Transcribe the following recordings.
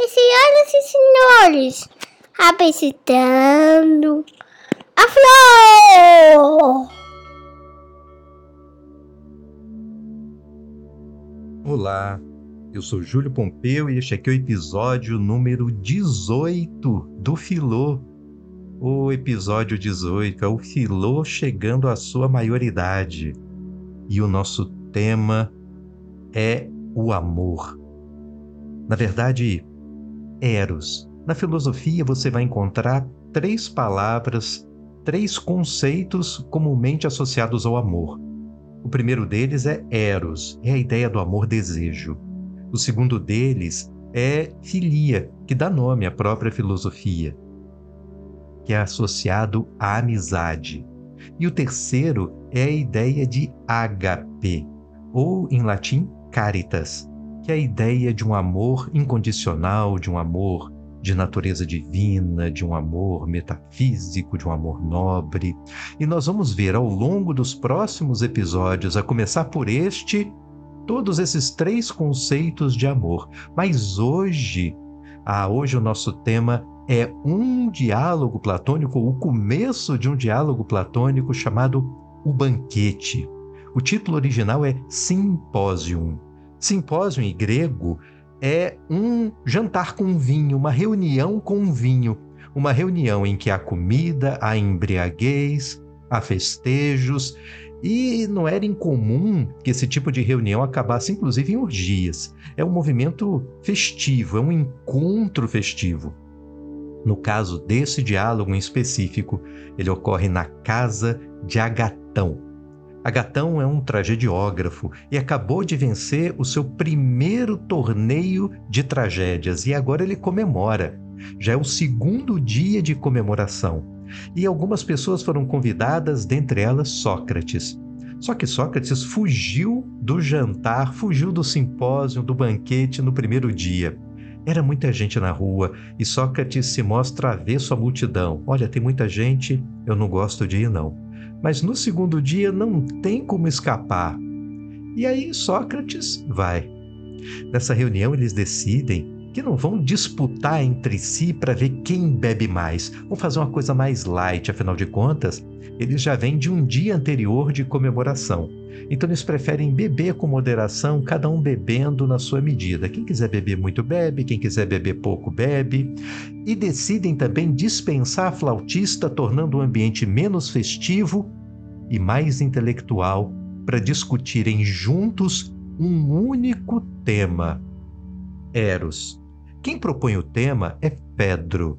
E senhoras e senhores, apresentando a flor! Olá, eu sou Júlio Pompeu e este aqui é o episódio número 18 do Filô. O episódio 18 é o Filô chegando à sua maioridade. E o nosso tema é o amor. Na verdade, Eros. Na filosofia você vai encontrar três palavras, três conceitos comumente associados ao amor. O primeiro deles é Eros, é a ideia do amor-desejo. O segundo deles é filia, que dá nome à própria filosofia, que é associado à amizade. E o terceiro é a ideia de agape, ou em latim, caritas, que a ideia de um amor incondicional, de um amor de natureza divina, de um amor metafísico, de um amor nobre. E nós vamos ver ao longo dos próximos episódios, a começar por este, todos esses três conceitos de amor. Mas hoje, ah, hoje o nosso tema é um diálogo platônico, o começo de um diálogo platônico chamado O Banquete. O título original é Simpósium. Simpósio em grego é um jantar com vinho, uma reunião com vinho, uma reunião em que há comida, há embriaguez, há festejos, e não era incomum que esse tipo de reunião acabasse inclusive em orgias. É um movimento festivo, é um encontro festivo. No caso desse diálogo em específico, ele ocorre na casa de Agatão, Agatão é um tragediógrafo e acabou de vencer o seu primeiro torneio de tragédias e agora ele comemora. Já é o segundo dia de comemoração. E algumas pessoas foram convidadas, dentre elas Sócrates. Só que Sócrates fugiu do jantar, fugiu do simpósio, do banquete no primeiro dia. Era muita gente na rua e Sócrates se mostra avesso à multidão. Olha, tem muita gente, eu não gosto de ir não mas no segundo dia não tem como escapar. E aí Sócrates vai. Nessa reunião eles decidem que não vão disputar entre si para ver quem bebe mais. Vão fazer uma coisa mais light, afinal de contas, eles já vêm de um dia anterior de comemoração. Então eles preferem beber com moderação, cada um bebendo na sua medida. Quem quiser beber muito bebe, quem quiser beber pouco bebe. E decidem também dispensar a flautista, tornando o ambiente menos festivo e mais intelectual para discutirem juntos um único tema: Eros. Quem propõe o tema é Pedro.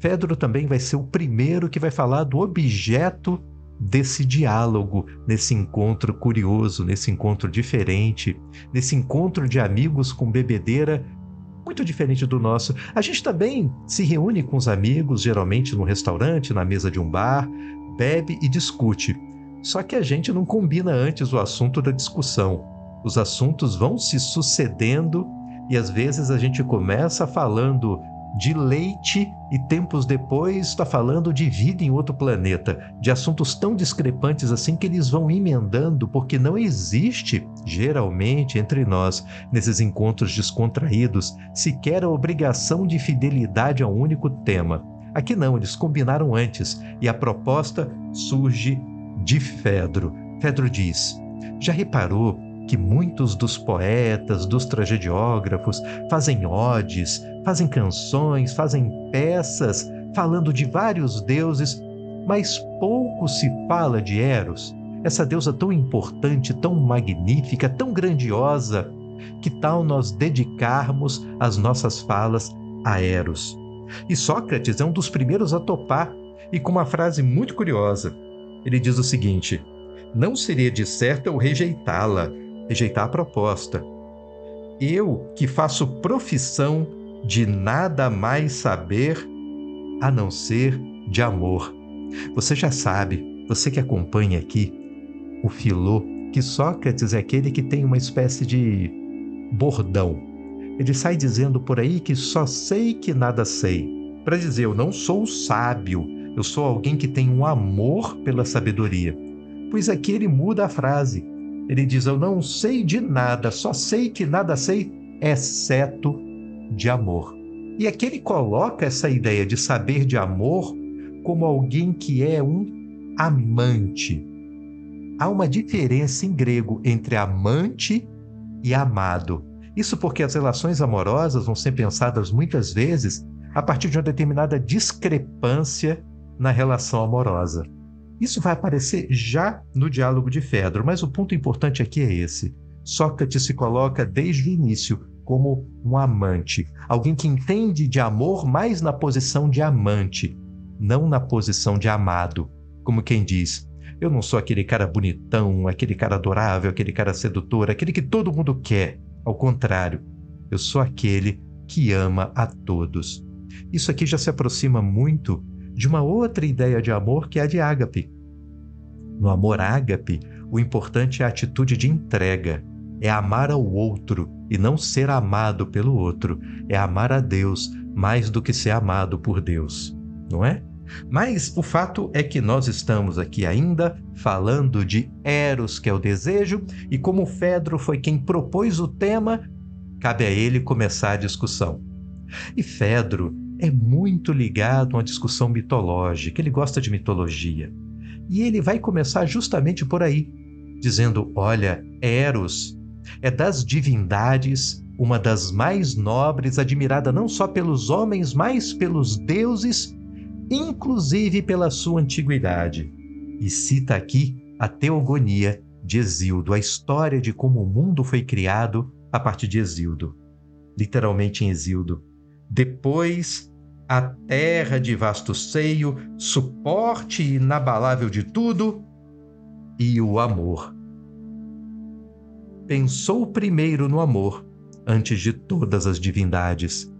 Pedro também vai ser o primeiro que vai falar do objeto desse diálogo, nesse encontro curioso, nesse encontro diferente, nesse encontro de amigos com bebedeira muito diferente do nosso. A gente também se reúne com os amigos, geralmente num restaurante, na mesa de um bar, bebe e discute. Só que a gente não combina antes o assunto da discussão. Os assuntos vão se sucedendo e às vezes a gente começa falando de leite e tempos depois está falando de vida em outro planeta, de assuntos tão discrepantes assim que eles vão emendando, porque não existe, geralmente, entre nós, nesses encontros descontraídos, sequer a obrigação de fidelidade a um único tema. Aqui não, eles combinaram antes e a proposta surge de Fedro. Fedro diz: Já reparou que muitos dos poetas, dos tragediógrafos, fazem odes, fazem canções, fazem peças falando de vários deuses, mas pouco se fala de Eros, essa deusa tão importante, tão magnífica, tão grandiosa. Que tal nós dedicarmos as nossas falas a Eros? E Sócrates é um dos primeiros a topar, e com uma frase muito curiosa. Ele diz o seguinte: Não seria de certo eu rejeitá-la, rejeitar a proposta. Eu que faço profissão de nada mais saber a não ser de amor. Você já sabe, você que acompanha aqui o Filô, que Sócrates é aquele que tem uma espécie de bordão. Ele sai dizendo por aí que só sei que nada sei. Para dizer, eu não sou sábio, eu sou alguém que tem um amor pela sabedoria. Pois aqui ele muda a frase. Ele diz: Eu não sei de nada, só sei que nada sei, exceto de amor. E aqui ele coloca essa ideia de saber de amor como alguém que é um amante. Há uma diferença em grego entre amante e amado. Isso porque as relações amorosas vão ser pensadas muitas vezes a partir de uma determinada discrepância na relação amorosa. Isso vai aparecer já no diálogo de Fedro, mas o ponto importante aqui é esse. Sócrates se coloca desde o início como um amante, alguém que entende de amor mais na posição de amante, não na posição de amado, como quem diz: eu não sou aquele cara bonitão, aquele cara adorável, aquele cara sedutor, aquele que todo mundo quer. Ao contrário, eu sou aquele que ama a todos. Isso aqui já se aproxima muito de uma outra ideia de amor que é a de ágape. No amor ágape, o importante é a atitude de entrega, é amar ao outro e não ser amado pelo outro, é amar a Deus mais do que ser amado por Deus, não é? Mas o fato é que nós estamos aqui ainda falando de Eros, que é o desejo, e como Fedro foi quem propôs o tema, cabe a ele começar a discussão. E Fedro é muito ligado a uma discussão mitológica, ele gosta de mitologia. E ele vai começar justamente por aí, dizendo: olha, Eros é das divindades uma das mais nobres, admirada não só pelos homens, mas pelos deuses, inclusive pela sua antiguidade. E cita aqui a teogonia de Exildo, a história de como o mundo foi criado a partir de Exildo. Literalmente em Exildo. Depois, a terra de vasto seio, suporte inabalável de tudo, e o amor. Pensou primeiro no amor, antes de todas as divindades.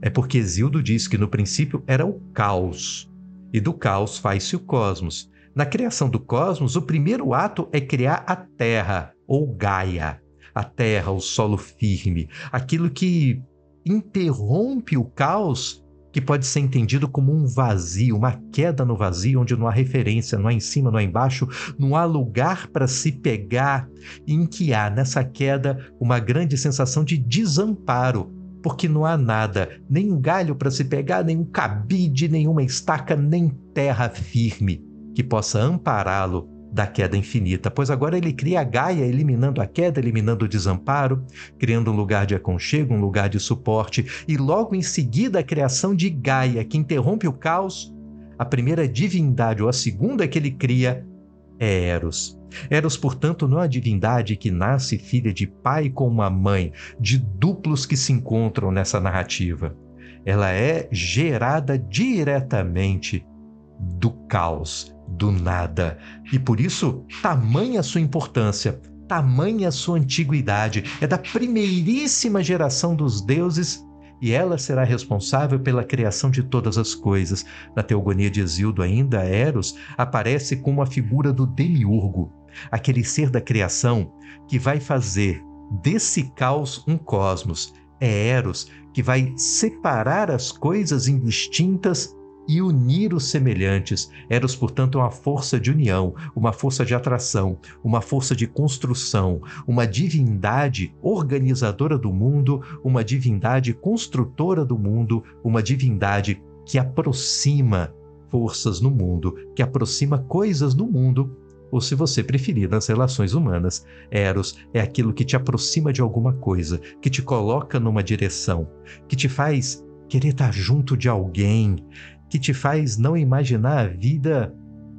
É porque Exildo diz que no princípio era o caos, e do caos faz-se o cosmos. Na criação do cosmos, o primeiro ato é criar a Terra, ou Gaia. A Terra, o solo firme, aquilo que interrompe o caos, que pode ser entendido como um vazio, uma queda no vazio, onde não há referência, não há em cima, não há embaixo, não há lugar para se pegar, em que há nessa queda uma grande sensação de desamparo, porque não há nada, nem um galho para se pegar, nem um cabide, nenhuma estaca, nem terra firme que possa ampará-lo da queda infinita, pois agora ele cria a Gaia, eliminando a queda, eliminando o desamparo, criando um lugar de aconchego, um lugar de suporte, e logo em seguida a criação de Gaia, que interrompe o caos. A primeira divindade, ou a segunda que ele cria, é Eros. Eros, portanto, não é a divindade que nasce filha de pai com uma mãe, de duplos que se encontram nessa narrativa. Ela é gerada diretamente do caos, do nada. E por isso, tamanha sua importância, tamanha sua antiguidade. É da primeiríssima geração dos deuses e ela será responsável pela criação de todas as coisas. Na Teogonia de Exildo, ainda, Eros aparece como a figura do demiurgo, aquele ser da criação que vai fazer desse caos um cosmos. É Eros que vai separar as coisas indistintas e unir os semelhantes. Eros, portanto, é uma força de união, uma força de atração, uma força de construção, uma divindade organizadora do mundo, uma divindade construtora do mundo, uma divindade que aproxima forças no mundo, que aproxima coisas no mundo. Ou, se você preferir, nas relações humanas, Eros é aquilo que te aproxima de alguma coisa, que te coloca numa direção, que te faz querer estar junto de alguém, que te faz não imaginar a vida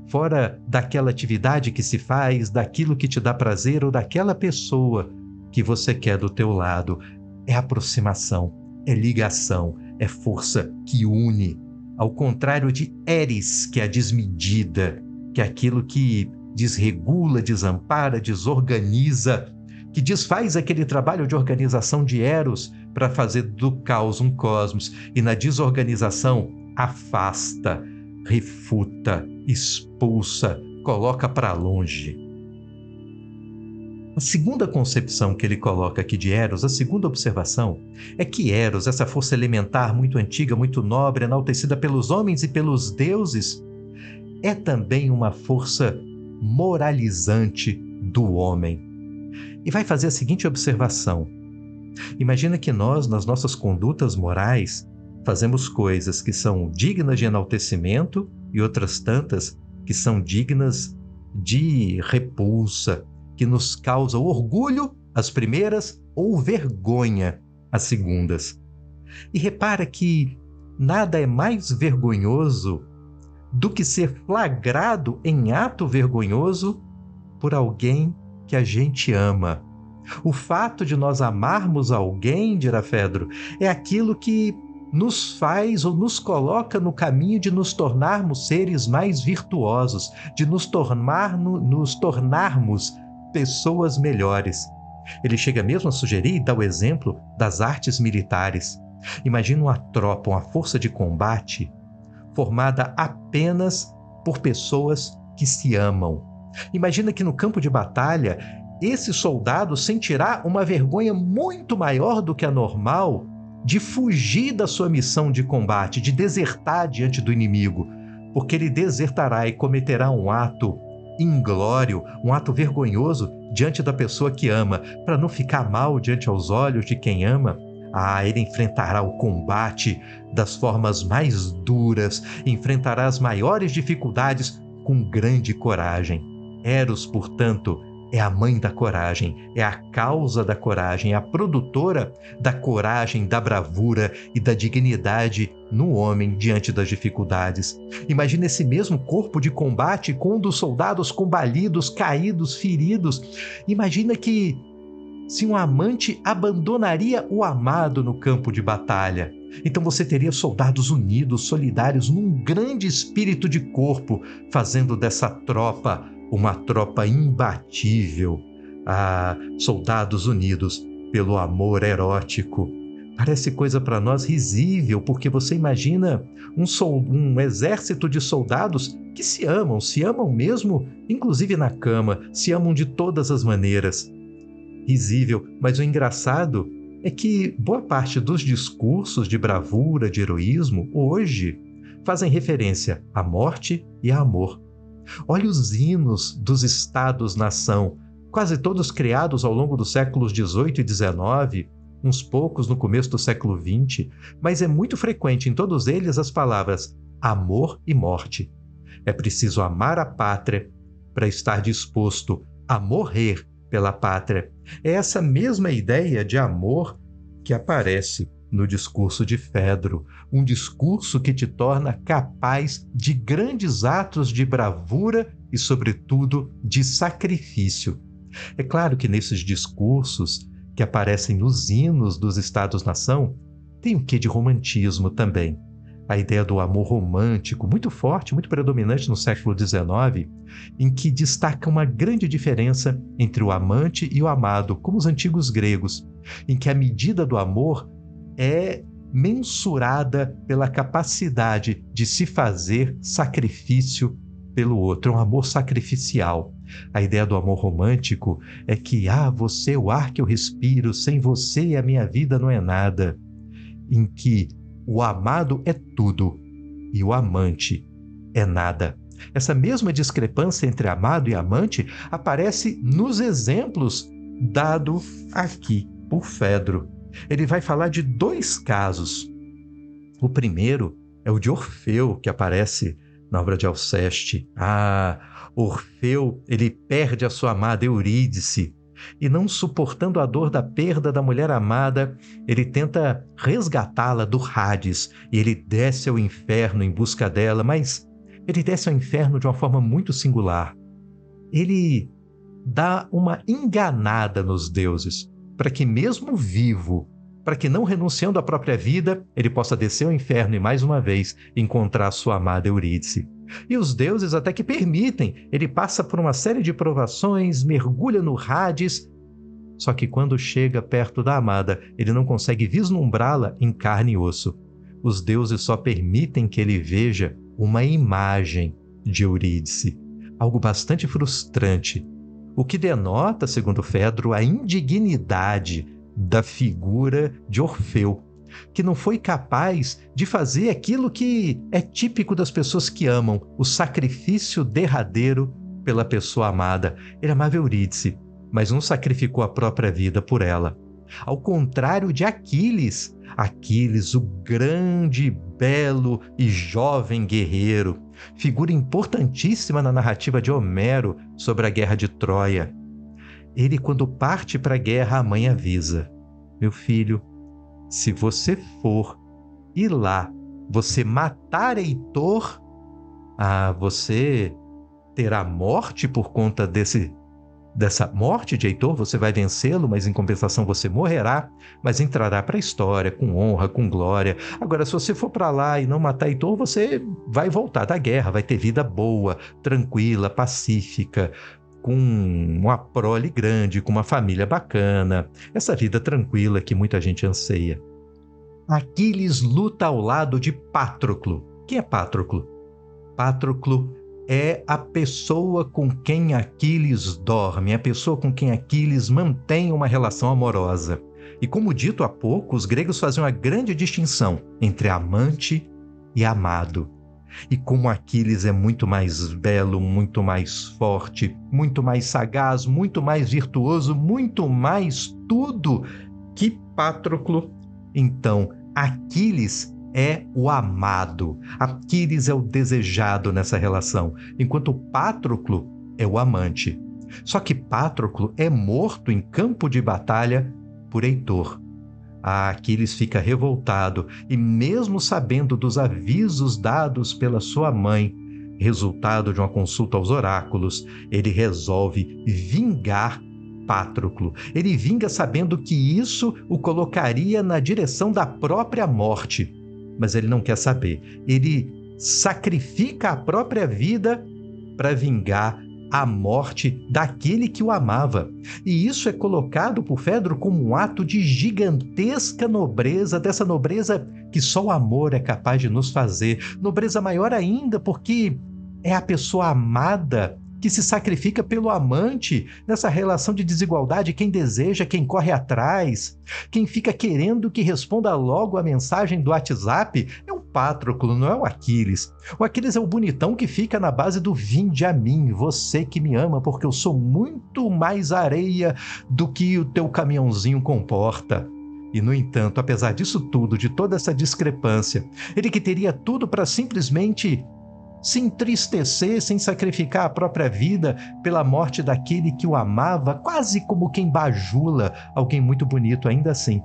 fora daquela atividade que se faz, daquilo que te dá prazer ou daquela pessoa que você quer do teu lado. É aproximação, é ligação, é força que une. Ao contrário de Eris, que é a desmedida, que é aquilo que desregula, desampara, desorganiza, que desfaz aquele trabalho de organização de Eros para fazer do caos um cosmos e na desorganização afasta, refuta, expulsa, coloca para longe. A segunda concepção que ele coloca aqui de Eros, a segunda observação, é que Eros, essa força elementar muito antiga, muito nobre, enaltecida pelos homens e pelos deuses, é também uma força moralizante do homem. E vai fazer a seguinte observação: Imagina que nós, nas nossas condutas morais, fazemos coisas que são dignas de enaltecimento e outras tantas que são dignas de repulsa, que nos causam orgulho, as primeiras, ou vergonha, as segundas. E repara que nada é mais vergonhoso do que ser flagrado em ato vergonhoso por alguém que a gente ama. O fato de nós amarmos alguém, dirá Fedro, é aquilo que nos faz ou nos coloca no caminho de nos tornarmos seres mais virtuosos, de nos, tornar, nos tornarmos pessoas melhores. Ele chega mesmo a sugerir e dá o exemplo das artes militares. Imagina uma tropa, uma força de combate formada apenas por pessoas que se amam. Imagina que no campo de batalha, esse soldado sentirá uma vergonha muito maior do que a normal de fugir da sua missão de combate, de desertar diante do inimigo, porque ele desertará e cometerá um ato inglório, um ato vergonhoso diante da pessoa que ama, para não ficar mal diante aos olhos de quem ama. Ah, ele enfrentará o combate das formas mais duras, enfrentará as maiores dificuldades com grande coragem. Eros, portanto, é a mãe da coragem, é a causa da coragem, é a produtora da coragem, da bravura e da dignidade no homem diante das dificuldades. Imagina esse mesmo corpo de combate com um dos soldados combalidos, caídos, feridos. Imagina que se um amante abandonaria o amado no campo de batalha. Então você teria soldados unidos, solidários, num grande espírito de corpo, fazendo dessa tropa uma tropa imbatível, a soldados unidos pelo amor erótico. Parece coisa para nós risível, porque você imagina um, sol, um exército de soldados que se amam, se amam mesmo, inclusive na cama, se amam de todas as maneiras. Risível, mas o engraçado é que boa parte dos discursos de bravura, de heroísmo, hoje, fazem referência à morte e a amor. Olhe os hinos dos estados-nação, quase todos criados ao longo dos séculos XVIII e XIX, uns poucos no começo do século XX, mas é muito frequente em todos eles as palavras amor e morte. É preciso amar a pátria para estar disposto a morrer pela pátria. É essa mesma ideia de amor que aparece no discurso de Fedro, um discurso que te torna capaz de grandes atos de bravura e, sobretudo, de sacrifício. É claro que nesses discursos que aparecem nos hinos dos Estados-nação, tem o que de romantismo também. A ideia do amor romântico, muito forte, muito predominante no século XIX, em que destaca uma grande diferença entre o amante e o amado, como os antigos gregos, em que a medida do amor é mensurada pela capacidade de se fazer sacrifício pelo outro, é um amor sacrificial. A ideia do amor romântico é que, ah, você é o ar que eu respiro, sem você a minha vida não é nada. Em que o amado é tudo e o amante é nada. Essa mesma discrepância entre amado e amante aparece nos exemplos dado aqui por Fedro ele vai falar de dois casos. O primeiro é o de Orfeu, que aparece na obra de Alceste. Ah, Orfeu, ele perde a sua amada Eurídice, e não suportando a dor da perda da mulher amada, ele tenta resgatá-la do Hades e ele desce ao inferno em busca dela, mas ele desce ao inferno de uma forma muito singular. Ele dá uma enganada nos deuses para que, mesmo vivo, para que, não renunciando à própria vida, ele possa descer ao inferno e mais uma vez encontrar sua amada Eurídice. E os deuses até que permitem, ele passa por uma série de provações, mergulha no Hades, só que quando chega perto da amada, ele não consegue vislumbrá-la em carne e osso. Os deuses só permitem que ele veja uma imagem de Eurídice, algo bastante frustrante, o que denota, segundo Fedro, a indignidade da figura de Orfeu, que não foi capaz de fazer aquilo que é típico das pessoas que amam, o sacrifício derradeiro pela pessoa amada. Ele amava Eurídice, mas não sacrificou a própria vida por ela. Ao contrário de Aquiles, Aquiles, o grande, belo e jovem guerreiro, figura importantíssima na narrativa de Homero sobre a guerra de Troia. Ele, quando parte para a guerra, a mãe avisa: Meu filho, se você for ir lá, você matar Heitor, ah, você terá morte por conta desse dessa morte de Heitor, você vai vencê-lo, mas em compensação você morrerá, mas entrará para a história com honra, com glória. Agora, se você for para lá e não matar Heitor, você vai voltar da guerra, vai ter vida boa, tranquila, pacífica, com uma prole grande, com uma família bacana, essa vida tranquila que muita gente anseia. Aquiles luta ao lado de Patroclo. Quem é Patroclo? Patroclo é a pessoa com quem Aquiles dorme, é a pessoa com quem Aquiles mantém uma relação amorosa. E como dito há pouco, os gregos faziam uma grande distinção entre amante e amado. E como Aquiles é muito mais belo, muito mais forte, muito mais sagaz, muito mais virtuoso, muito mais tudo que Patroclo, então Aquiles é o amado. Aquiles é o desejado nessa relação, enquanto Patroclo é o amante. Só que Patroclo é morto em campo de batalha por Heitor. Ah, Aquiles fica revoltado e, mesmo sabendo dos avisos dados pela sua mãe, resultado de uma consulta aos oráculos, ele resolve vingar Patroclo. Ele vinga sabendo que isso o colocaria na direção da própria morte mas ele não quer saber. Ele sacrifica a própria vida para vingar a morte daquele que o amava. E isso é colocado por Fedro como um ato de gigantesca nobreza, dessa nobreza que só o amor é capaz de nos fazer. Nobreza maior ainda, porque é a pessoa amada que se sacrifica pelo amante nessa relação de desigualdade, quem deseja, quem corre atrás, quem fica querendo que responda logo a mensagem do WhatsApp é o Patroclo, não é o Aquiles. O Aquiles é o bonitão que fica na base do vinde a mim, você que me ama, porque eu sou muito mais areia do que o teu caminhãozinho comporta. E, no entanto, apesar disso tudo, de toda essa discrepância, ele que teria tudo para simplesmente se entristecer sem sacrificar a própria vida pela morte daquele que o amava, quase como quem bajula alguém muito bonito ainda assim.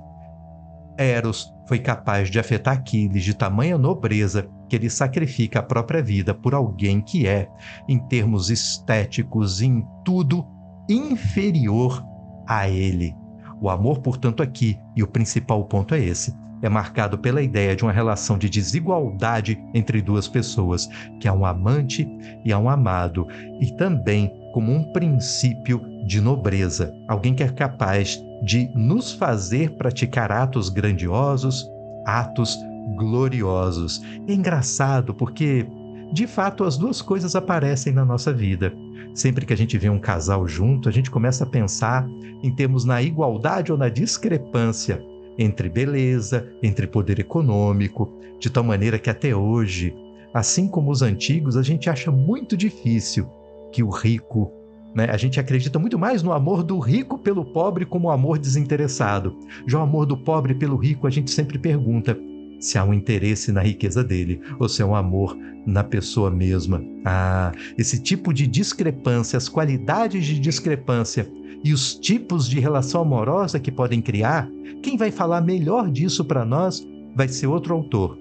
Eros foi capaz de afetar Aquiles de tamanha nobreza que ele sacrifica a própria vida por alguém que é, em termos estéticos, em tudo, inferior a ele. O amor, portanto, aqui, e o principal ponto é esse, é marcado pela ideia de uma relação de desigualdade entre duas pessoas, que há um amante e há um amado, e também como um princípio de nobreza, alguém que é capaz de nos fazer praticar atos grandiosos, atos gloriosos. É engraçado porque, de fato, as duas coisas aparecem na nossa vida. Sempre que a gente vê um casal junto, a gente começa a pensar em termos na igualdade ou na discrepância entre beleza, entre poder econômico, de tal maneira que até hoje, assim como os antigos, a gente acha muito difícil que o rico né? A gente acredita muito mais no amor do rico pelo pobre como um amor desinteressado. Já o amor do pobre pelo rico, a gente sempre pergunta se há um interesse na riqueza dele ou se é um amor na pessoa mesma. Ah, esse tipo de discrepância, as qualidades de discrepância e os tipos de relação amorosa que podem criar, quem vai falar melhor disso para nós vai ser outro autor,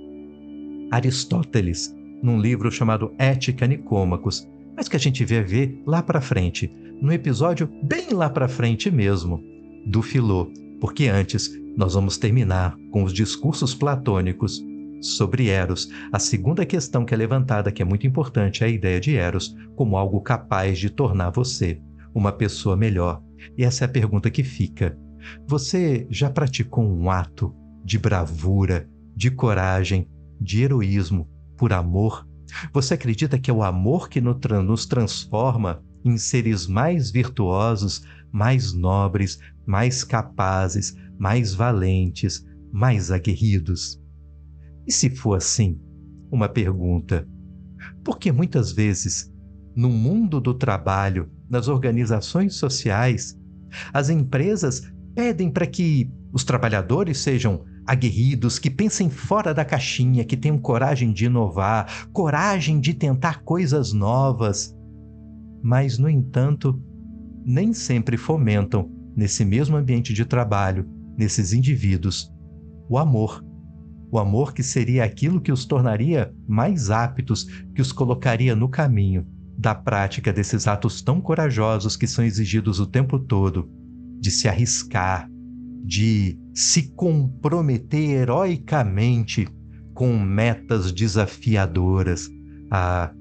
Aristóteles, num livro chamado Ética Nicômacos, mas que a gente vai ver lá para frente, no episódio bem lá para frente mesmo, do Filô, porque antes nós vamos terminar com os discursos platônicos sobre Eros. A segunda questão que é levantada, que é muito importante, é a ideia de Eros como algo capaz de tornar você uma pessoa melhor. E essa é a pergunta que fica. Você já praticou um ato de bravura, de coragem, de heroísmo por amor? Você acredita que é o amor que nos transforma em seres mais virtuosos, mais nobres, mais capazes, mais valentes, mais aguerridos? E se for assim, uma pergunta: por que muitas vezes, no mundo do trabalho, nas organizações sociais, as empresas pedem para que os trabalhadores sejam aguerridos, que pensem fora da caixinha, que tenham coragem de inovar, coragem de tentar coisas novas. Mas, no entanto, nem sempre fomentam, nesse mesmo ambiente de trabalho, nesses indivíduos, o amor. O amor que seria aquilo que os tornaria mais aptos, que os colocaria no caminho da prática desses atos tão corajosos que são exigidos o tempo todo, de se arriscar, de se comprometer heroicamente com metas desafiadoras. Ah,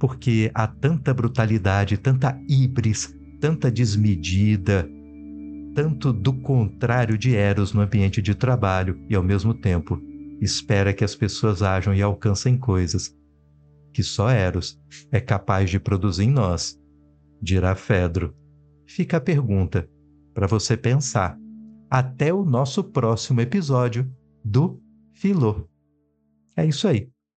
porque há tanta brutalidade, tanta híbris, tanta desmedida, tanto do contrário de Eros no ambiente de trabalho e, ao mesmo tempo, espera que as pessoas ajam e alcancem coisas que só Eros é capaz de produzir em nós, dirá Fedro. Fica a pergunta para você pensar. Até o nosso próximo episódio do Filô. É isso aí.